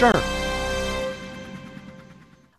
事儿，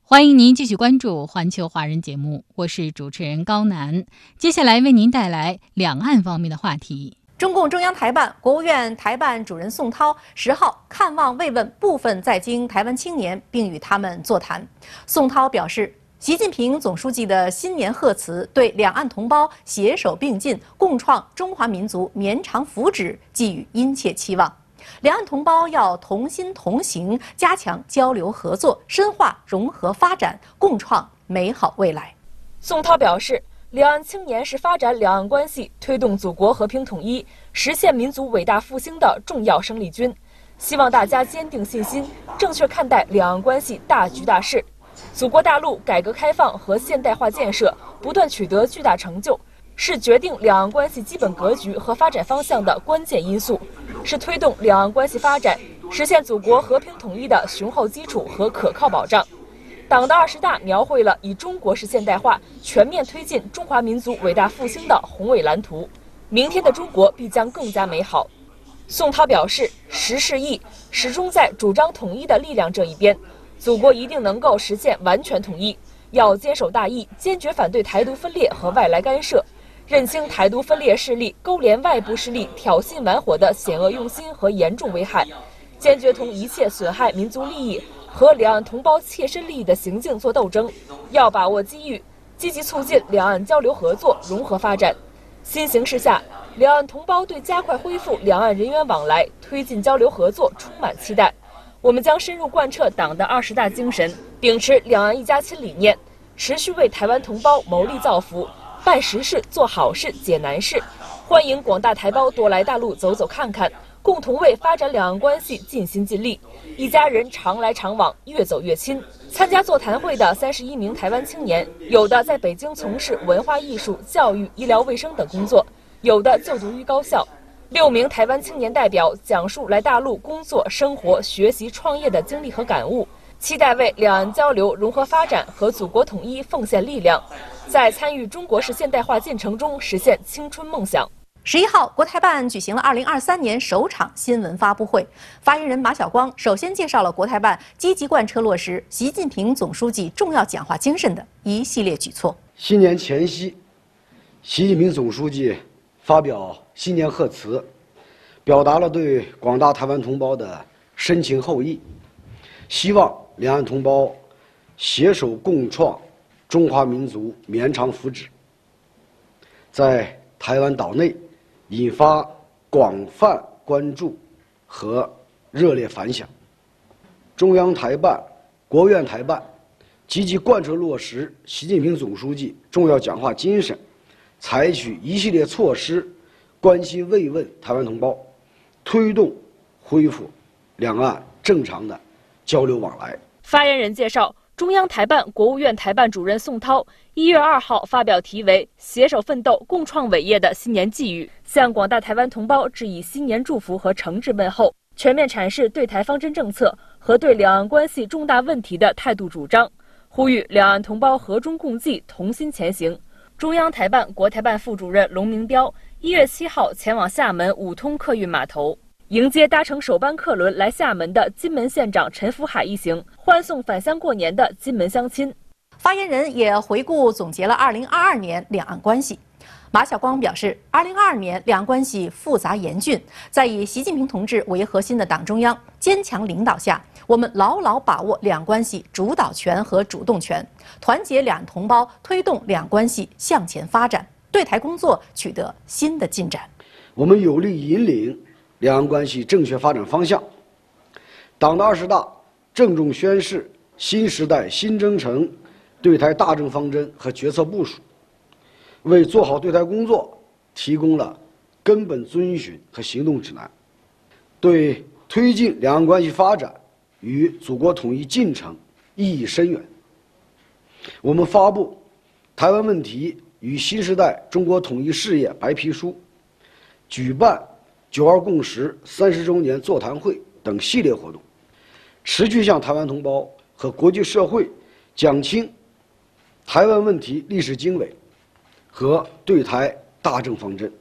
欢迎您继续关注《环球华人》节目，我是主持人高楠。接下来为您带来两岸方面的话题。中共中央台办、国务院台办主任宋涛十号看望慰问部分在京台湾青年，并与他们座谈。宋涛表示，习近平总书记的新年贺词对两岸同胞携手并进、共创中华民族绵长福祉寄予殷切期望。两岸同胞要同心同行，加强交流合作，深化融合发展，共创美好未来。宋涛表示，两岸青年是发展两岸关系、推动祖国和平统一、实现民族伟大复兴的重要生力军，希望大家坚定信心，正确看待两岸关系大局大势。祖国大陆改革开放和现代化建设不断取得巨大成就。是决定两岸关系基本格局和发展方向的关键因素，是推动两岸关系发展、实现祖国和平统一的雄厚基础和可靠保障。党的二十大描绘了以中国式现代化全面推进中华民族伟大复兴的宏伟蓝图。明天的中国必将更加美好。宋涛表示，时势易，始终在主张统一的力量这一边，祖国一定能够实现完全统一。要坚守大义，坚决反对台独分裂和外来干涉。认清台独分裂势力勾连外部势力挑衅玩火的险恶用心和严重危害，坚决同一切损害民族利益和两岸同胞切身利益的行径作斗争。要把握机遇，积极促进两岸交流合作融合发展。新形势下，两岸同胞对加快恢复两岸人员往来、推进交流合作充满期待。我们将深入贯彻党的二十大精神，秉持两岸一家亲理念，持续为台湾同胞谋利造福。办实事、做好事、解难事，欢迎广大台胞多来大陆走走看看，共同为发展两岸关系尽心尽力，一家人常来常往，越走越亲。参加座谈会的三十一名台湾青年，有的在北京从事文化艺术、教育、医疗卫生等工作，有的就读于高校。六名台湾青年代表讲述来大陆工作、生活、学习、创业的经历和感悟。期待为两岸交流融合发展和祖国统一奉献力量，在参与中国式现代化进程中实现青春梦想。十一号，国台办举行了二零二三年首场新闻发布会，发言人马晓光首先介绍了国台办积极贯彻落实习近平总书记重要讲话精神的一系列举措。新年前夕，习近平总书记发表新年贺词，表达了对广大台湾同胞的深情厚谊，希望。两岸同胞携手共创中华民族绵长福祉，在台湾岛内引发广泛关注和热烈反响。中央台办、国务院台办积极贯彻落实习近平总书记重要讲话精神，采取一系列措施，关心慰问台湾同胞，推动恢复两岸正常的交流往来。发言人介绍，中央台办、国务院台办主任宋涛一月二号发表题为“携手奋斗，共创伟业”的新年寄语，向广大台湾同胞致以新年祝福和诚挚问候，全面阐释对台方针政策和对两岸关系重大问题的态度主张，呼吁两岸同胞和衷共济，同心前行。中央台办、国台办副主任龙明标一月七号前往厦门五通客运码头。迎接搭乘首班客轮来厦门的金门县长陈福海一行，欢送返乡过年的金门乡亲。发言人也回顾总结了2022年两岸关系。马晓光表示，2022年两岸关系复杂严峻，在以习近平同志为核心的党中央坚强领导下，我们牢牢把握两岸关系主导权和主动权，团结两岸同胞，推动两岸关系向前发展，对台工作取得新的进展。我们有力引领。两岸关系正确发展方向，党的二十大郑重宣示新时代新征程对台大政方针和决策部署，为做好对台工作提供了根本遵循和行动指南，对推进两岸关系发展与祖国统一进程意义深远。我们发布《台湾问题与新时代中国统一事业白皮书》，举办“九二共识”三十周年座谈会等系列活动，持续向台湾同胞和国际社会讲清台湾问题历史经纬和对台大政方针。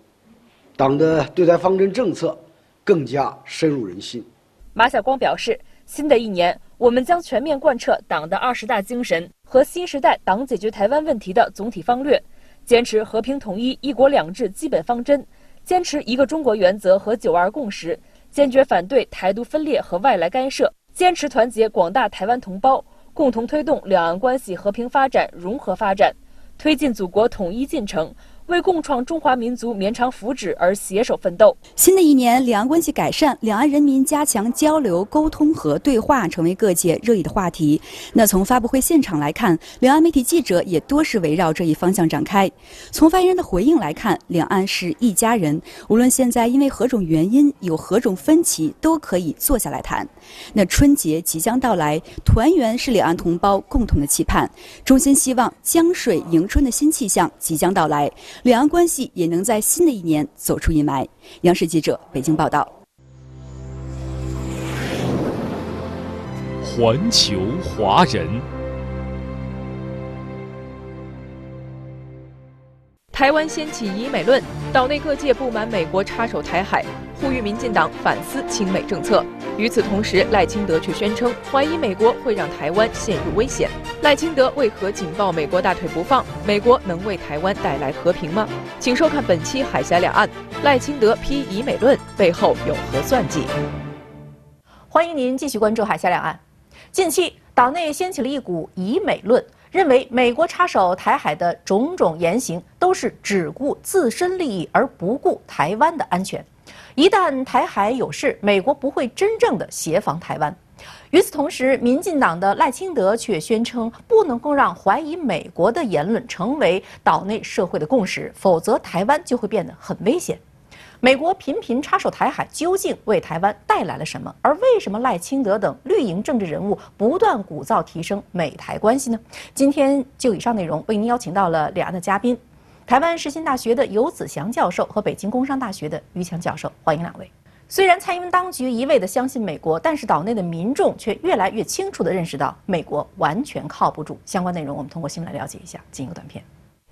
党的对台方针政策更加深入人心。马晓光表示，新的一年，我们将全面贯彻党的二十大精神和新时代党解决台湾问题的总体方略，坚持和平统一、一国两制基本方针，坚持一个中国原则和九二共识，坚决反对台独分裂和外来干涉，坚持团结广大台湾同胞，共同推动两岸关系和平发展、融合发展，推进祖国统一进程。为共创中华民族绵长福祉而携手奋斗。新的一年，两岸关系改善，两岸人民加强交流沟通和对话，成为各界热议的话题。那从发布会现场来看，两岸媒体记者也多是围绕这一方向展开。从发言人的回应来看，两岸是一家人，无论现在因为何种原因有何种分歧，都可以坐下来谈。那春节即将到来，团圆是两岸同胞共同的期盼。衷心希望江水迎春的新气象即将到来。两岸关系也能在新的一年走出阴霾。央视记者北京报道。环球华人。台湾掀起以美论，岛内各界不满美国插手台海，呼吁民进党反思亲美政策。与此同时，赖清德却宣称怀疑美国会让台湾陷入危险。赖清德为何紧抱美国大腿不放？美国能为台湾带来和平吗？请收看本期《海峡两岸》，赖清德批以美论背后有何算计？欢迎您继续关注《海峡两岸》。近期，岛内掀起了一股以美论。认为美国插手台海的种种言行都是只顾自身利益而不顾台湾的安全，一旦台海有事，美国不会真正的协防台湾。与此同时，民进党的赖清德却宣称不能够让怀疑美国的言论成为岛内社会的共识，否则台湾就会变得很危险。美国频频插手台海，究竟为台湾带来了什么？而为什么赖清德等绿营政治人物不断鼓噪提升美台关系呢？今天就以上内容为您邀请到了两岸的嘉宾：台湾世新大学的游子祥教授和北京工商大学的于强教授。欢迎两位。虽然蔡英文当局一味的相信美国，但是岛内的民众却越来越清楚的认识到美国完全靠不住。相关内容我们通过新闻来了解一下。进一个短片。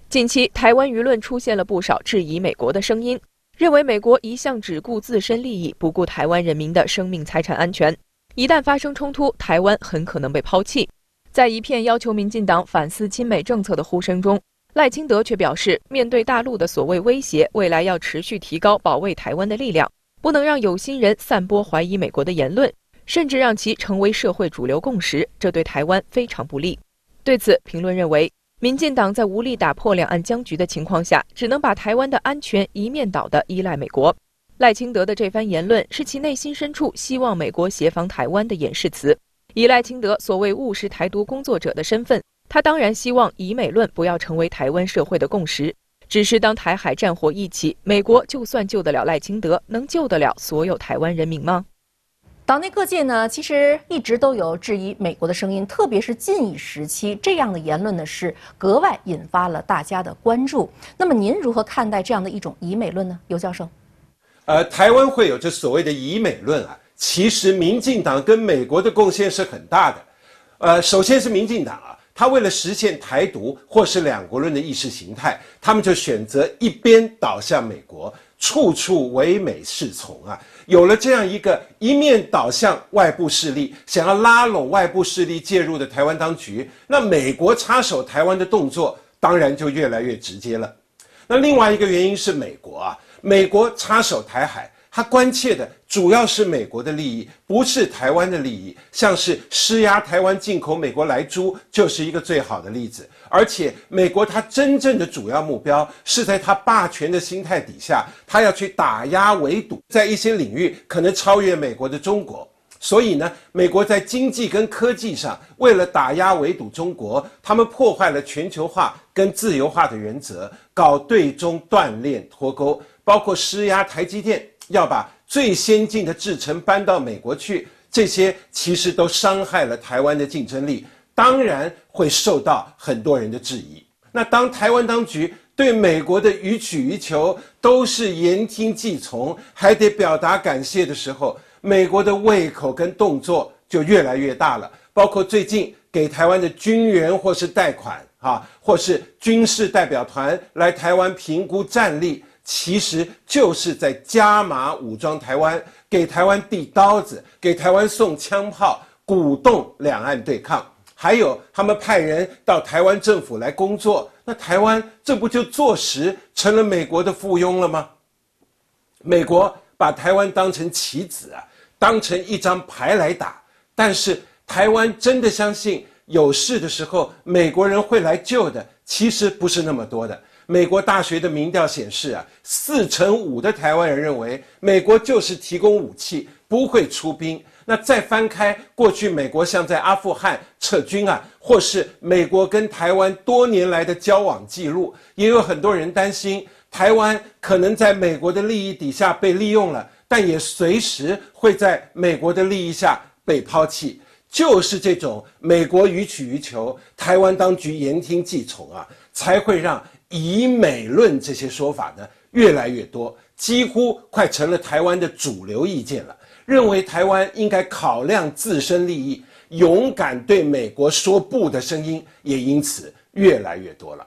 近期台湾舆论出现了不少质疑美国的声音。认为美国一向只顾自身利益，不顾台湾人民的生命财产安全。一旦发生冲突，台湾很可能被抛弃。在一片要求民进党反思亲美政策的呼声中，赖清德却表示，面对大陆的所谓威胁，未来要持续提高保卫台湾的力量，不能让有心人散播怀疑美国的言论，甚至让其成为社会主流共识，这对台湾非常不利。对此，评论认为。民进党在无力打破两岸僵局的情况下，只能把台湾的安全一面倒的依赖美国。赖清德的这番言论是其内心深处希望美国协防台湾的掩饰词。以赖清德所谓务实台独工作者的身份，他当然希望以美论不要成为台湾社会的共识。只是当台海战火一起，美国就算救得了赖清德，能救得了所有台湾人民吗？岛内各界呢，其实一直都有质疑美国的声音，特别是近一时期这样的言论呢，是格外引发了大家的关注。那么您如何看待这样的一种以美论呢，尤教授？呃，台湾会有这所谓的以美论啊，其实民进党跟美国的贡献是很大的。呃，首先是民进党啊，他为了实现台独或是两国论的意识形态，他们就选择一边倒向美国。处处唯美是从啊！有了这样一个一面倒向外部势力，想要拉拢外部势力介入的台湾当局，那美国插手台湾的动作当然就越来越直接了。那另外一个原因是美国啊，美国插手台海。他关切的主要是美国的利益，不是台湾的利益。像是施压台湾进口美国来猪，就是一个最好的例子。而且，美国它真正的主要目标是在它霸权的心态底下，它要去打压围堵，在一些领域可能超越美国的中国。所以呢，美国在经济跟科技上，为了打压围堵中国，他们破坏了全球化跟自由化的原则，搞对中断链脱钩，包括施压台积电。要把最先进的制程搬到美国去，这些其实都伤害了台湾的竞争力，当然会受到很多人的质疑。那当台湾当局对美国的予取予求都是言听计从，还得表达感谢的时候，美国的胃口跟动作就越来越大了。包括最近给台湾的军援或是贷款啊，或是军事代表团来台湾评估战力，其实就是在加码武装台湾，给台湾递刀子，给台湾送枪炮，鼓动两岸对抗。还有他们派人到台湾政府来工作，那台湾这不就坐实成了美国的附庸了吗？美国把台湾当成棋子啊，当成一张牌来打。但是台湾真的相信有事的时候美国人会来救的？其实不是那么多的。美国大学的民调显示啊，四成五的台湾人认为美国就是提供武器，不会出兵。那再翻开过去，美国像在阿富汗撤军啊，或是美国跟台湾多年来的交往记录，也有很多人担心台湾可能在美国的利益底下被利用了，但也随时会在美国的利益下被抛弃。就是这种美国予取予求，台湾当局言听计从啊，才会让以美论这些说法呢越来越多，几乎快成了台湾的主流意见了。认为台湾应该考量自身利益，勇敢对美国说不的声音也因此越来越多了。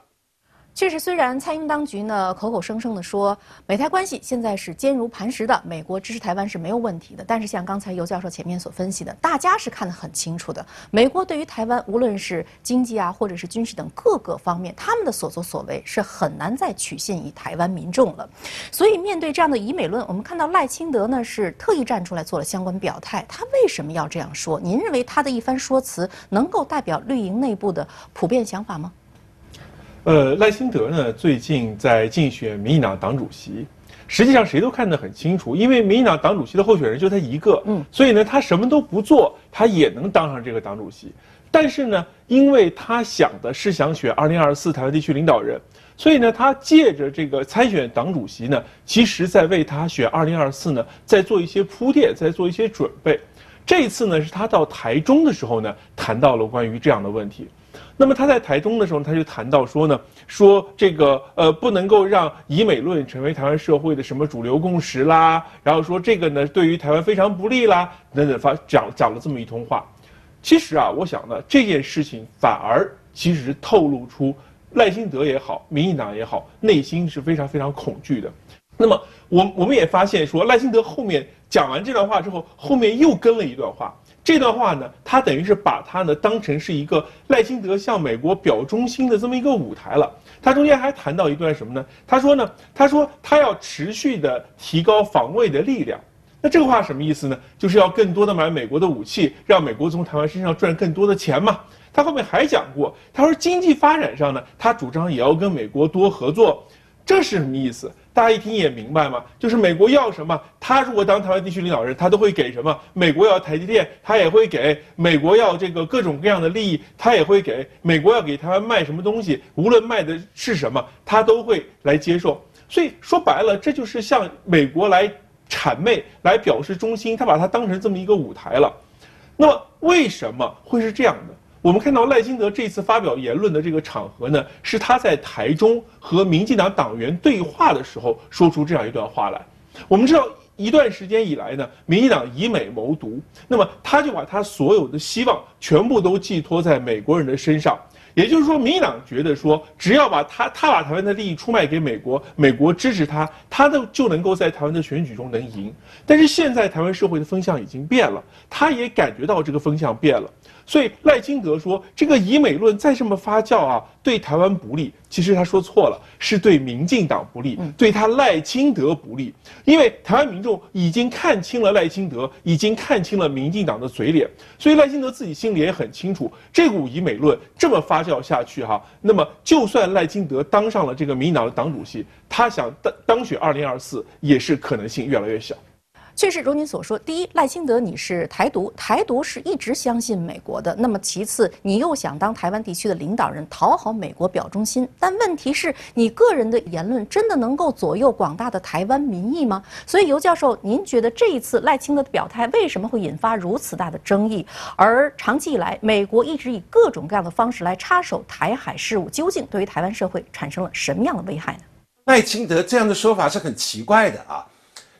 确实，虽然蔡英文当局呢口口声声的说美台关系现在是坚如磐石的，美国支持台湾是没有问题的，但是像刚才尤教授前面所分析的，大家是看得很清楚的。美国对于台湾，无论是经济啊，或者是军事等各个方面，他们的所作所为是很难再取信于台湾民众了。所以，面对这样的以美论，我们看到赖清德呢是特意站出来做了相关表态。他为什么要这样说？您认为他的一番说辞能够代表绿营内部的普遍想法吗？呃，赖清德呢，最近在竞选民进党党主席，实际上谁都看得很清楚，因为民进党党主席的候选人就他一个，嗯，所以呢，他什么都不做，他也能当上这个党主席。但是呢，因为他想的是想选二零二四台湾地区领导人，所以呢，他借着这个参选党主席呢，其实在为他选二零二四呢，在做一些铺垫，在做一些准备。这次呢，是他到台中的时候呢，谈到了关于这样的问题。那么他在台中的时候，他就谈到说呢，说这个呃不能够让以美论成为台湾社会的什么主流共识啦，然后说这个呢对于台湾非常不利啦，等等发讲讲了这么一通话。其实啊，我想呢这件事情反而其实透露出赖清德也好，民进党也好，内心是非常非常恐惧的。那么我我们也发现说，赖清德后面讲完这段话之后，后面又跟了一段话。这段话呢，他等于是把他呢当成是一个赖清德向美国表忠心的这么一个舞台了。他中间还谈到一段什么呢？他说呢，他说他要持续的提高防卫的力量。那这个话什么意思呢？就是要更多的买美国的武器，让美国从台湾身上赚更多的钱嘛。他后面还讲过，他说经济发展上呢，他主张也要跟美国多合作。这是什么意思？大家一听也明白嘛，就是美国要什么，他如果当台湾地区领导人，他都会给什么。美国要台积电，他也会给；美国要这个各种各样的利益，他也会给。美国要给台湾卖什么东西，无论卖的是什么，他都会来接受。所以说白了，这就是向美国来谄媚，来表示忠心，他把它当成这么一个舞台了。那么为什么会是这样的？我们看到赖清德这次发表言论的这个场合呢，是他在台中和民进党党员对话的时候说出这样一段话来。我们知道一段时间以来呢，民进党以美谋独，那么他就把他所有的希望全部都寄托在美国人的身上。也就是说，民进党觉得说，只要把他他把台湾的利益出卖给美国，美国支持他，他都就能够在台湾的选举中能赢。但是现在台湾社会的风向已经变了，他也感觉到这个风向变了。所以赖清德说，这个以美论再这么发酵啊，对台湾不利。其实他说错了，是对民进党不利，对他赖清德不利。因为台湾民众已经看清了赖清德，已经看清了民进党的嘴脸，所以赖清德自己心里也很清楚，这股以美论这么发酵下去哈，那么就算赖清德当上了这个民进党的党主席，他想当当选二零二四也是可能性越来越小。确实如您所说，第一，赖清德你是台独，台独是一直相信美国的。那么其次，你又想当台湾地区的领导人，讨好美国，表忠心。但问题是你个人的言论真的能够左右广大的台湾民意吗？所以尤教授，您觉得这一次赖清德的表态为什么会引发如此大的争议？而长期以来，美国一直以各种各样的方式来插手台海事务，究竟对于台湾社会产生了什么样的危害呢？赖清德这样的说法是很奇怪的啊！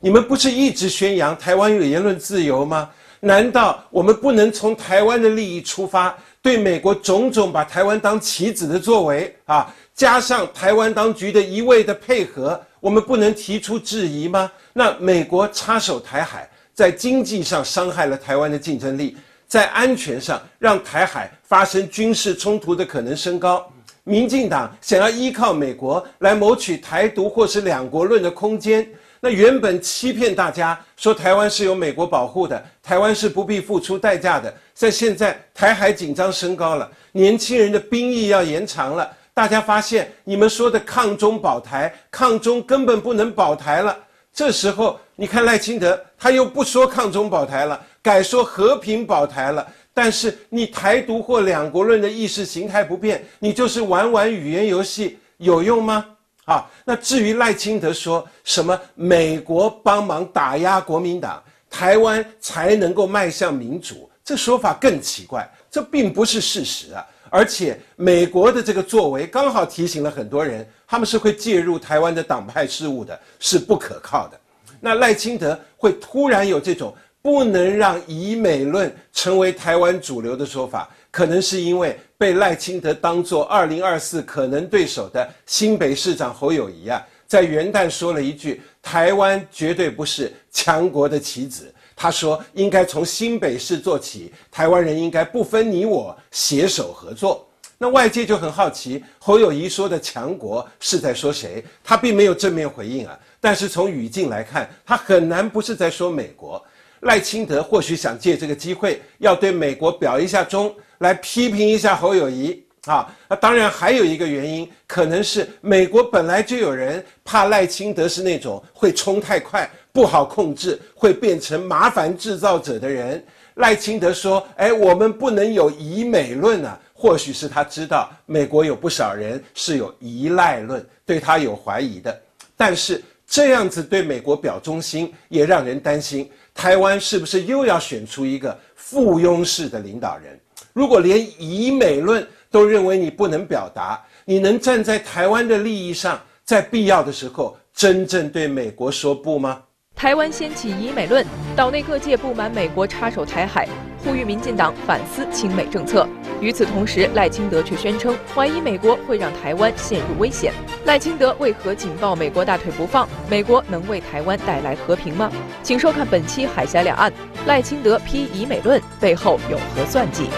你们不是一直宣扬台湾有言论自由吗？难道我们不能从台湾的利益出发，对美国种种把台湾当棋子的作为啊，加上台湾当局的一味的配合，我们不能提出质疑吗？那美国插手台海，在经济上伤害了台湾的竞争力，在安全上让台海发生军事冲突的可能升高。民进党想要依靠美国来谋取台独或是两国论的空间，那原本欺骗大家说台湾是有美国保护的，台湾是不必付出代价的，在现在台海紧张升高了，年轻人的兵役要延长了，大家发现你们说的抗中保台，抗中根本不能保台了。这时候你看赖清德他又不说抗中保台了，改说和平保台了。但是你台独或两国论的意识形态不变，你就是玩玩语言游戏，有用吗？啊，那至于赖清德说什么美国帮忙打压国民党，台湾才能够迈向民主，这说法更奇怪，这并不是事实啊！而且美国的这个作为刚好提醒了很多人，他们是会介入台湾的党派事务的，是不可靠的。那赖清德会突然有这种。不能让以美论成为台湾主流的说法，可能是因为被赖清德当作二零二四可能对手的新北市长侯友谊啊，在元旦说了一句：“台湾绝对不是强国的棋子。”他说：“应该从新北市做起，台湾人应该不分你我，携手合作。”那外界就很好奇，侯友谊说的强国是在说谁？他并没有正面回应啊。但是从语境来看，他很难不是在说美国。赖清德或许想借这个机会，要对美国表一下忠，来批评一下侯友谊啊。那当然还有一个原因，可能是美国本来就有人怕赖清德是那种会冲太快、不好控制、会变成麻烦制造者的人。赖清德说：“哎，我们不能有以美论啊。”或许是他知道美国有不少人是有依赖论，对他有怀疑的。但是这样子对美国表忠心，也让人担心。台湾是不是又要选出一个附庸式的领导人？如果连以美论都认为你不能表达，你能站在台湾的利益上，在必要的时候真正对美国说不吗？台湾掀起以美论，岛内各界不满美国插手台海，呼吁民进党反思亲美政策。与此同时，赖清德却宣称怀疑美国会让台湾陷入危险。赖清德为何紧抱美国大腿不放？美国能为台湾带来和平吗？请收看本期《海峡两岸》，赖清德批以美论背后有何算计？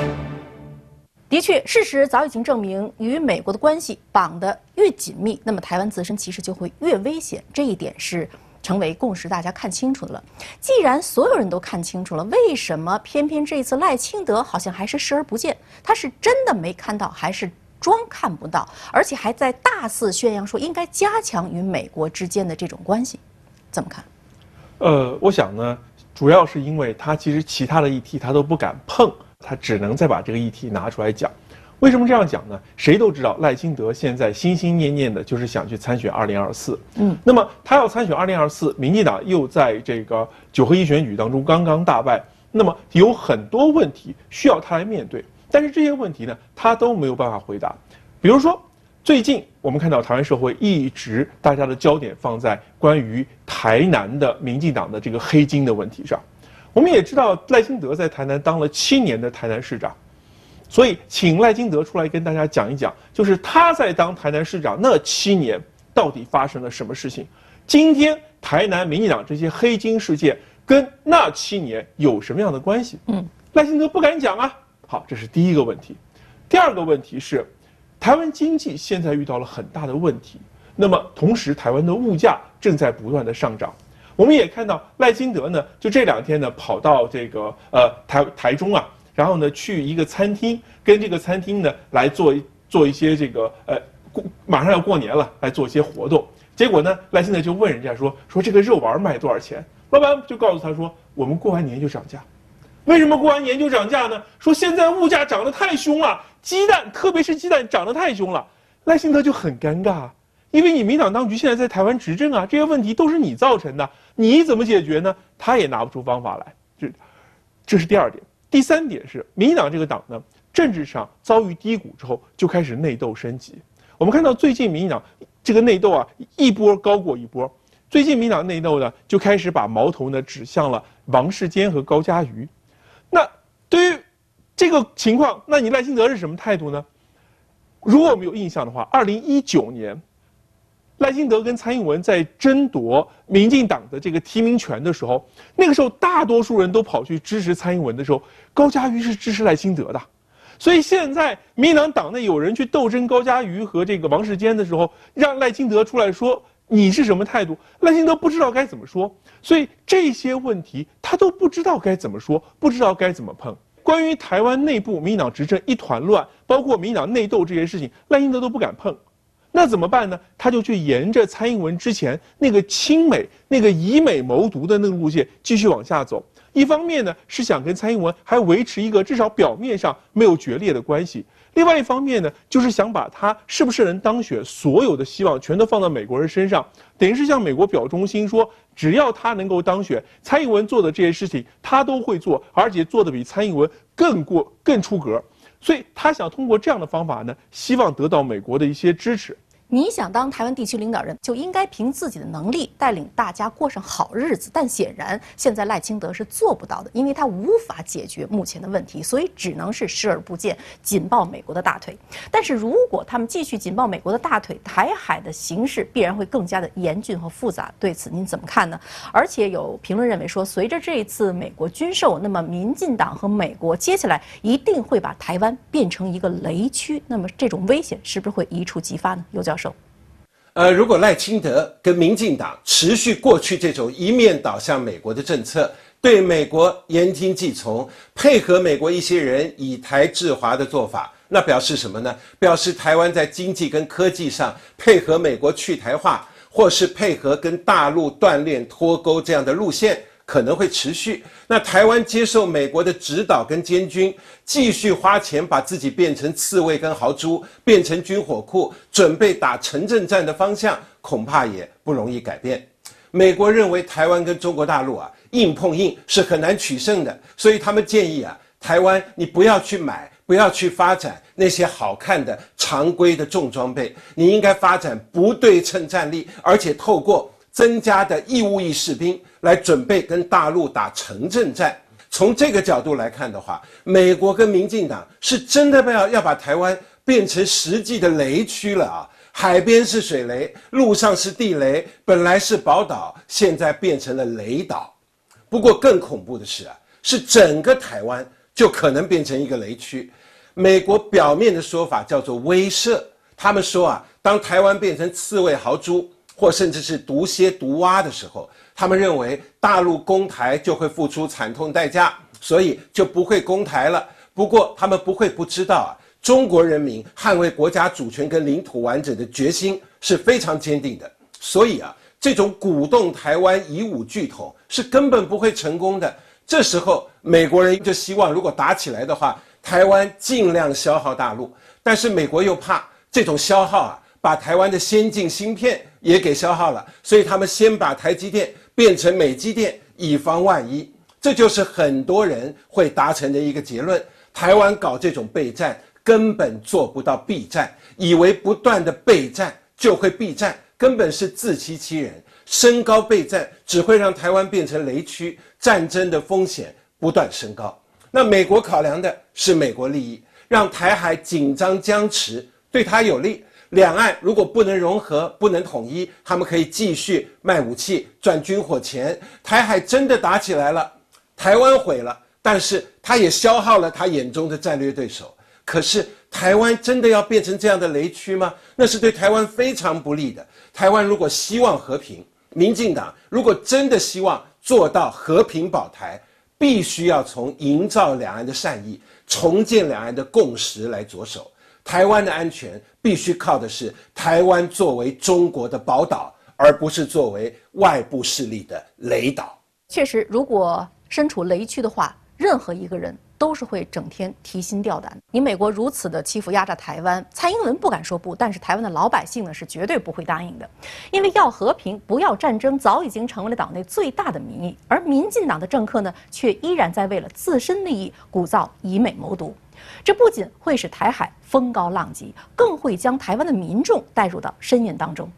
的确，事实早已经证明，与美国的关系绑得越紧密，那么台湾自身其实就会越危险。这一点是。成为共识，大家看清楚了。既然所有人都看清楚了，为什么偏偏这次赖清德好像还是视而不见？他是真的没看到，还是装看不到？而且还在大肆宣扬说应该加强与美国之间的这种关系，怎么看？呃，我想呢，主要是因为他其实其他的议题他都不敢碰，他只能再把这个议题拿出来讲。为什么这样讲呢？谁都知道赖清德现在心心念念的就是想去参选二零二四。嗯，那么他要参选二零二四，民进党又在这个九合一选举当中刚刚大败，那么有很多问题需要他来面对。但是这些问题呢，他都没有办法回答。比如说，最近我们看到台湾社会一直大家的焦点放在关于台南的民进党的这个黑金的问题上。我们也知道赖清德在台南当了七年的台南市长。所以，请赖金德出来跟大家讲一讲，就是他在当台南市长那七年，到底发生了什么事情？今天台南民进党这些黑金事件跟那七年有什么样的关系？嗯，赖金德不敢讲啊。好，这是第一个问题。第二个问题是，台湾经济现在遇到了很大的问题，那么同时台湾的物价正在不断的上涨。我们也看到赖金德呢，就这两天呢跑到这个呃台台中啊。然后呢，去一个餐厅，跟这个餐厅呢来做做一些这个呃过马上要过年了，来做一些活动。结果呢，赖清德就问人家说说这个肉丸卖多少钱？老板就告诉他说，我们过完年就涨价。为什么过完年就涨价呢？说现在物价涨得太凶了，鸡蛋特别是鸡蛋涨得太凶了。赖清德就很尴尬，因为你民党当局现在在台湾执政啊，这些问题都是你造成的，你怎么解决呢？他也拿不出方法来。这，这是第二点。第三点是，民进党这个党呢，政治上遭遇低谷之后，就开始内斗升级。我们看到最近民进党这个内斗啊，一波高过一波。最近民进党内斗呢，就开始把矛头呢指向了王世坚和高嘉瑜。那对于这个情况，那你赖清德是什么态度呢？如果我们有印象的话，二零一九年，赖清德跟蔡英文在争夺民进党的这个提名权的时候，那个时候大多数人都跑去支持蔡英文的时候，高嘉瑜是支持赖清德的。所以现在民进党党内有人去斗争高嘉瑜和这个王世坚的时候，让赖清德出来说你是什么态度？赖清德不知道该怎么说，所以这些问题他都不知道该怎么说，不知道该怎么碰。关于台湾内部民进党执政一团乱，包括民进党内斗这些事情，赖清德都不敢碰，那怎么办呢？他就去沿着蔡英文之前那个亲美、那个以美谋独的那个路线继续往下走。一方面呢是想跟蔡英文还维持一个至少表面上没有决裂的关系，另外一方面呢就是想把他是不是能当选所有的希望全都放到美国人身上，等于是向美国表忠心，说只要他能够当选，蔡英文做的这些事情他都会做，而且做的比蔡英文更过更出格，所以他想通过这样的方法呢，希望得到美国的一些支持。你想当台湾地区领导人，就应该凭自己的能力带领大家过上好日子。但显然，现在赖清德是做不到的，因为他无法解决目前的问题，所以只能是视而不见，紧抱美国的大腿。但是如果他们继续紧抱美国的大腿，台海的形势必然会更加的严峻和复杂。对此您怎么看呢？而且有评论认为说，随着这一次美国军售，那么民进党和美国接下来一定会把台湾变成一个雷区。那么这种危险是不是会一触即发呢？尤教授。呃，如果赖清德跟民进党持续过去这种一面倒向美国的政策，对美国言听计从，配合美国一些人以台制华的做法，那表示什么呢？表示台湾在经济跟科技上配合美国去台化，或是配合跟大陆锻炼脱钩这样的路线。可能会持续。那台湾接受美国的指导跟监军，继续花钱把自己变成刺猬跟豪猪，变成军火库，准备打城镇战的方向，恐怕也不容易改变。美国认为台湾跟中国大陆啊硬碰硬是很难取胜的，所以他们建议啊台湾你不要去买，不要去发展那些好看的常规的重装备，你应该发展不对称战力，而且透过。增加的义务役士兵来准备跟大陆打城镇战。从这个角度来看的话，美国跟民进党是真的要要把台湾变成实际的雷区了啊！海边是水雷，路上是地雷，本来是宝岛，现在变成了雷岛。不过更恐怖的是啊，是整个台湾就可能变成一个雷区。美国表面的说法叫做威慑，他们说啊，当台湾变成刺猬豪猪。或甚至是毒蝎毒蛙的时候，他们认为大陆攻台就会付出惨痛代价，所以就不会攻台了。不过他们不会不知道啊，中国人民捍卫国家主权跟领土完整的决心是非常坚定的。所以啊，这种鼓动台湾以武拒统是根本不会成功的。这时候美国人就希望，如果打起来的话，台湾尽量消耗大陆。但是美国又怕这种消耗啊。把台湾的先进芯片也给消耗了，所以他们先把台积电变成美积电，以防万一。这就是很多人会达成的一个结论：台湾搞这种备战，根本做不到避战，以为不断的备战就会避战，根本是自欺欺人。升高备战只会让台湾变成雷区，战争的风险不断升高。那美国考量的是美国利益，让台海紧张僵持，对他有利。两岸如果不能融合、不能统一，他们可以继续卖武器、赚军火钱。台海真的打起来了，台湾毁了，但是他也消耗了他眼中的战略对手。可是台湾真的要变成这样的雷区吗？那是对台湾非常不利的。台湾如果希望和平，民进党如果真的希望做到和平保台，必须要从营造两岸的善意、重建两岸的共识来着手。台湾的安全必须靠的是台湾作为中国的宝岛，而不是作为外部势力的雷岛。确实，如果身处雷区的话，任何一个人都是会整天提心吊胆。你美国如此的欺负压榨台湾，蔡英文不敢说不，但是台湾的老百姓呢是绝对不会答应的，因为要和平不要战争早已经成为了党内最大的民意，而民进党的政客呢却依然在为了自身利益鼓噪以美谋独，这不仅会使台海风高浪急，更会将台湾的民众带入到深渊当中。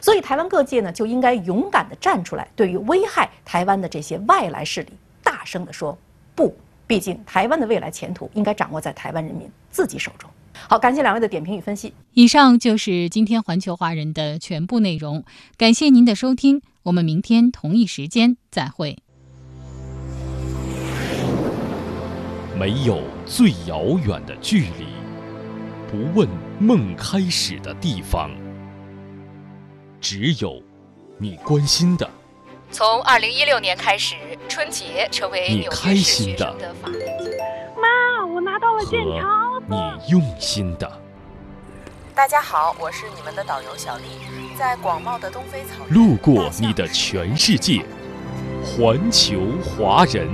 所以，台湾各界呢就应该勇敢地站出来，对于危害台湾的这些外来势力，大声地说不。毕竟，台湾的未来前途应该掌握在台湾人民自己手中。好，感谢两位的点评与分析。以上就是今天环球华人的全部内容，感谢您的收听，我们明天同一时间再会。没有最遥远的距离，不问梦开始的地方。只有你关心的。从二零一六年开始，春节成为你开心的。妈，我拿到了健康。你用心的。大家好，我是你们的导游小丽，在广袤的东非草原。路过你的全世界，环球华人。